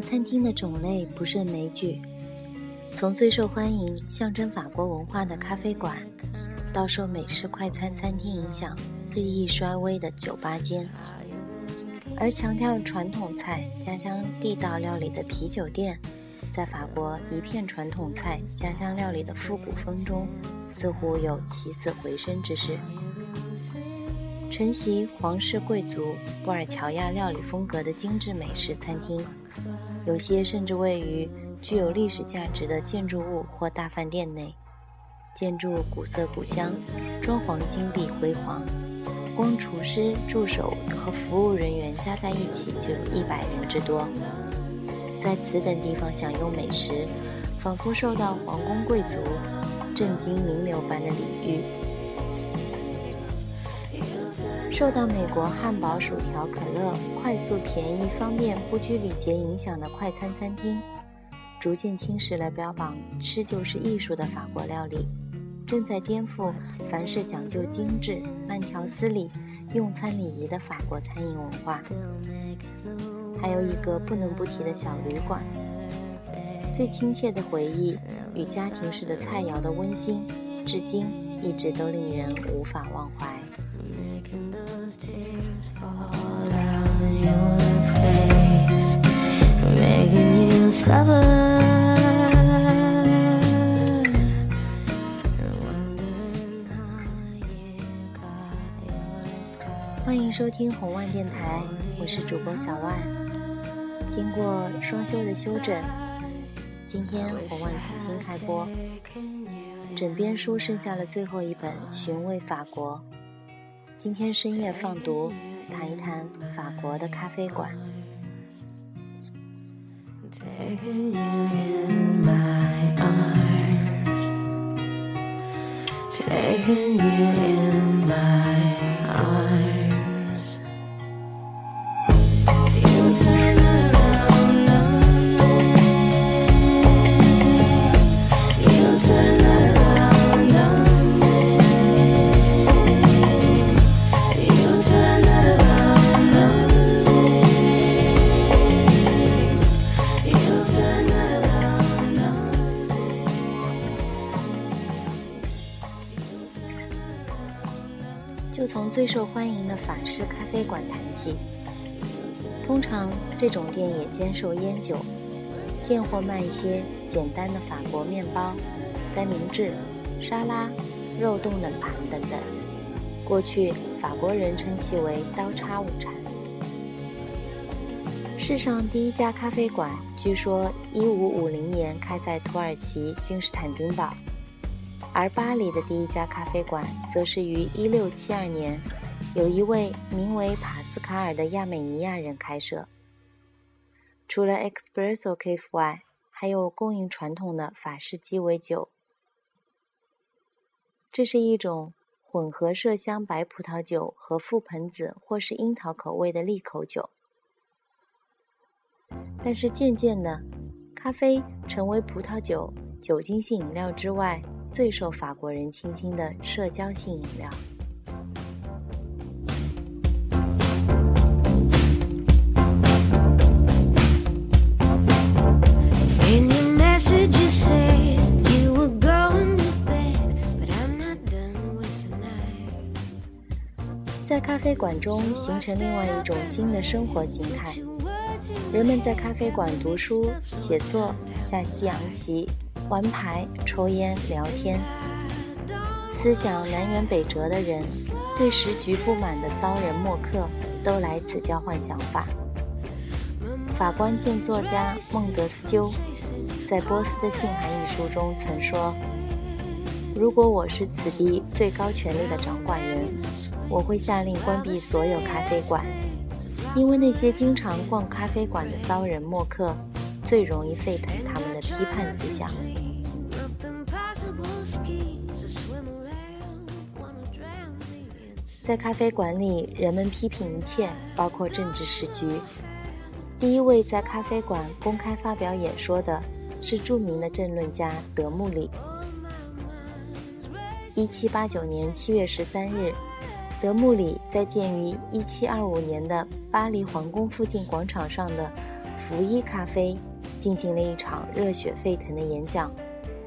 餐厅的种类不胜枚举，从最受欢迎、象征法国文化的咖啡馆，到受美式快餐餐厅影响日益衰微的酒吧间，而强调传统菜、家乡地道料理的啤酒店，在法国一片传统菜、家乡料理的复古风中，似乎有起死回生之势。承袭皇室贵族布尔乔亚料理风格的精致美式餐厅，有些甚至位于具有历史价值的建筑物或大饭店内。建筑古色古香，装潢金碧辉煌，光厨师、助手和服务人员加在一起就有一百人之多。在此等地方享用美食，仿佛受到皇宫贵族震惊名流般的礼遇。受到美国汉堡、薯条、可乐快速、便宜、方便、不拘礼节影响的快餐餐厅，逐渐侵蚀了标榜“吃就是艺术”的法国料理，正在颠覆凡事讲究精致、慢条斯理、用餐礼仪的法国餐饮文化。还有一个不能不提的小旅馆，最亲切的回忆与家庭式的菜肴的温馨，至今一直都令人无法忘怀。欢迎收听红万电台，我是主播小万。经过双休的休整，今天红万重新开播。枕边书剩下了最后一本《寻味法国》。今天深夜放读，谈一谈法国的咖啡馆。Taking you in my arms, taking you. 最受欢迎的法式咖啡馆谈起。通常这种店也兼售烟酒，见货卖一些简单的法国面包、三明治、沙拉、肉冻冷盘等等。过去法国人称其为“刀叉午餐”。世上第一家咖啡馆，据说1550年开在土耳其君士坦丁堡。而巴黎的第一家咖啡馆，则是于1672年，有一位名为帕斯卡尔的亚美尼亚人开设。除了 Espresso Cafe 外，还有供应传统的法式鸡尾酒。这是一种混合麝香白葡萄酒和覆盆子或是樱桃口味的利口酒。但是渐渐的，咖啡成为葡萄酒、酒精性饮料之外。最受法国人倾心的社交性饮料。在咖啡馆中形成另外一种新的生活形态，人们在咖啡馆读书、写作、下西洋棋。玩牌、抽烟、聊天，思想南辕北辙的人，对时局不满的骚人墨客，都来此交换想法。法官兼作家孟德斯鸠在《波斯的信函》一书中曾说：“如果我是此地最高权力的掌管人，我会下令关闭所有咖啡馆，因为那些经常逛咖啡馆的骚人墨客。”最容易沸腾他们的批判思想。在咖啡馆里，人们批评一切，包括政治时局。第一位在咖啡馆公开发表演说的是著名的政论家德穆里。一七八九年七月十三日，德穆里在建于1725年的巴黎皇宫附近广场上的福伊咖啡进行了一场热血沸腾的演讲，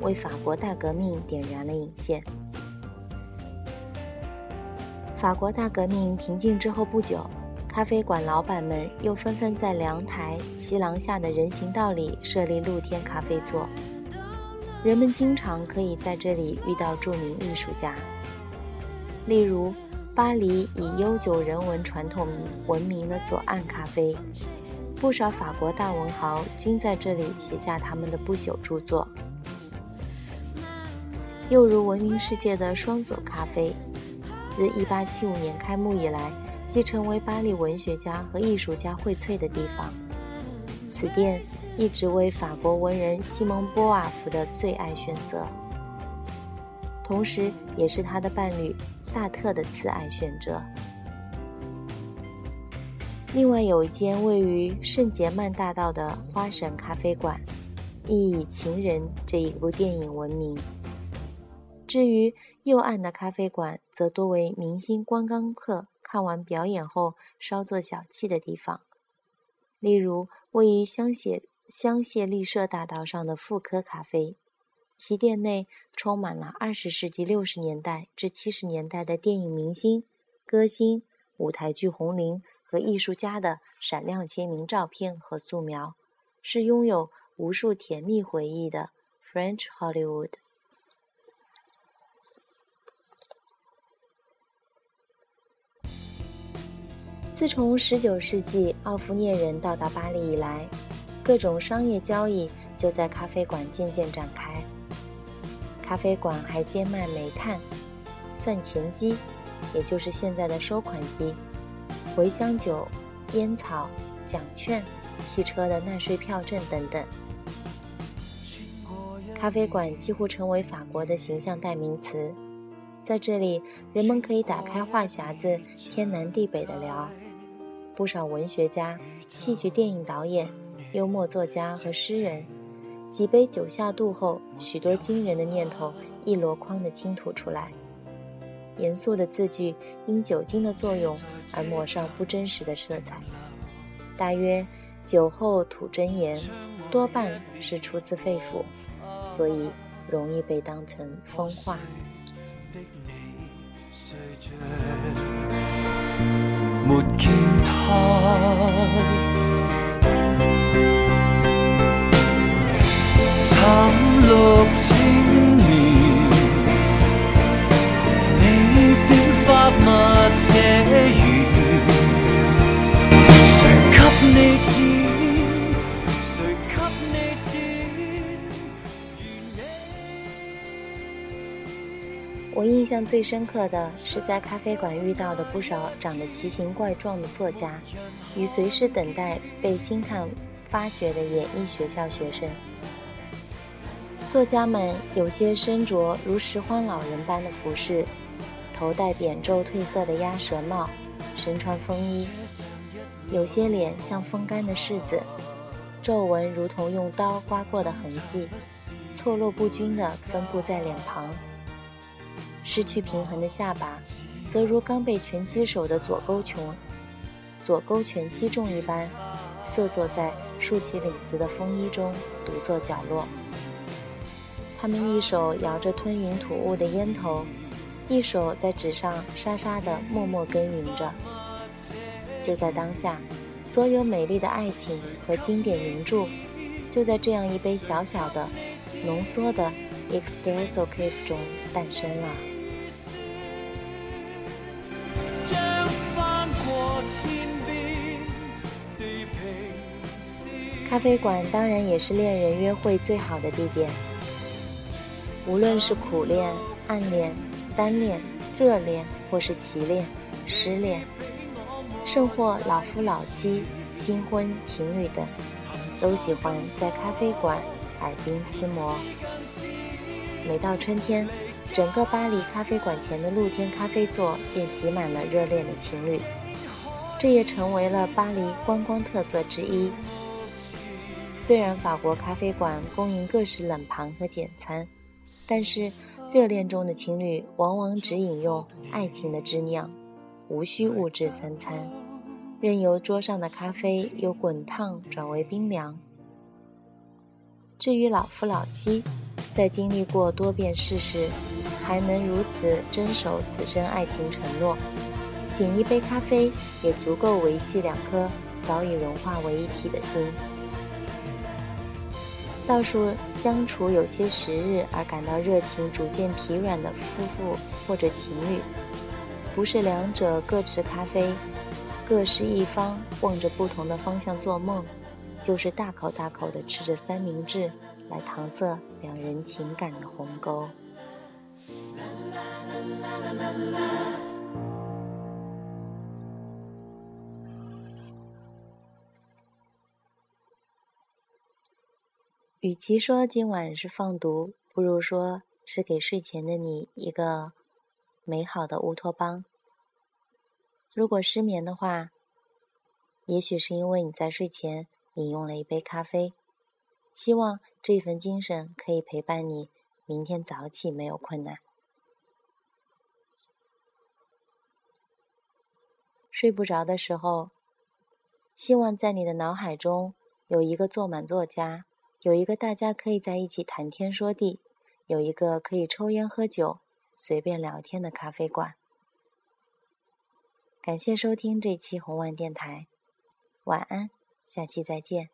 为法国大革命点燃了引线。法国大革命平静之后不久，咖啡馆老板们又纷纷在凉台、骑廊下的人行道里设立露天咖啡座，人们经常可以在这里遇到著名艺术家，例如。巴黎以悠久人文传统闻名的左岸咖啡，不少法国大文豪均在这里写下他们的不朽著作。又如闻名世界的双走咖啡，自1875年开幕以来，即成为巴黎文学家和艺术家荟萃的地方。此店一直为法国文人西蒙波瓦夫的最爱选择，同时也是他的伴侣。萨特的慈爱选择。另外有一间位于圣杰曼大道的花神咖啡馆，亦以《情人》这一部电影闻名。至于右岸的咖啡馆，则多为明星观光客看完表演后稍作小憩的地方，例如位于香榭香榭丽舍大道上的富科咖啡。其店内充满了二十世纪六十年代至七十年代的电影明星、歌星、舞台剧红伶和艺术家的闪亮签名照片和素描，是拥有无数甜蜜回忆的 French Hollywood。自从十九世纪奥夫涅人到达巴黎以来，各种商业交易就在咖啡馆渐渐展开。咖啡馆还兼卖煤炭、算钱机，也就是现在的收款机、茴香酒、烟草、奖券、汽车的纳税票证等等。咖啡馆几乎成为法国的形象代名词，在这里，人们可以打开话匣子，天南地北的聊。不少文学家、戏剧、电影导演、幽默作家和诗人。几杯酒下肚后，许多惊人的念头一箩筐地倾吐出来。严肃的字句因酒精的作用而抹上不真实的色彩。大约酒后吐真言，多半是出自肺腑，所以容易被当成疯话。我印象最深刻的是在咖啡馆遇到的不少长得奇形怪状的作家，与随时等待被星探发掘的演艺学校学生。作家们有些身着如拾荒老人般的服饰，头戴扁皱褪色的鸭舌帽，身穿风衣；有些脸像风干的柿子，皱纹如同用刀刮过的痕迹，错落不均地分布在脸庞；失去平衡的下巴，则如刚被拳击手的左勾拳左勾拳击中一般，瑟缩在竖起领子的风衣中，独坐角落。他们一手摇着吞云吐雾的烟头，一手在纸上沙沙地默默耕耘着。就在当下，所有美丽的爱情和经典名著，就在这样一杯小小的、浓缩的 Espresso Cafe 中诞生了。咖啡馆当然也是恋人约会最好的地点。无论是苦恋、暗恋、单恋、热恋，或是奇恋、失恋，甚或老夫老妻、新婚情侣等，都喜欢在咖啡馆耳鬓厮磨。每到春天，整个巴黎咖啡馆前的露天咖啡座便挤满了热恋的情侣，这也成为了巴黎观光特色之一。虽然法国咖啡馆供应各式冷盘和简餐。但是，热恋中的情侣往往只饮用爱情的汁酿，无需物质三餐，任由桌上的咖啡由滚烫转为冰凉。至于老夫老妻，在经历过多变世事，还能如此遵守此生爱情承诺，仅一杯咖啡也足够维系两颗早已融化为一体的心。倒数相处有些时日而感到热情逐渐疲软的夫妇或者情侣，不是两者各持咖啡，各施一方望着不同的方向做梦，就是大口大口的吃着三明治来搪塞两人情感的鸿沟。与其说今晚是放毒，不如说是给睡前的你一个美好的乌托邦。如果失眠的话，也许是因为你在睡前饮用了一杯咖啡。希望这份精神可以陪伴你，明天早起没有困难。睡不着的时候，希望在你的脑海中有一个坐满作家。有一个大家可以在一起谈天说地，有一个可以抽烟喝酒、随便聊天的咖啡馆。感谢收听这期红万电台，晚安，下期再见。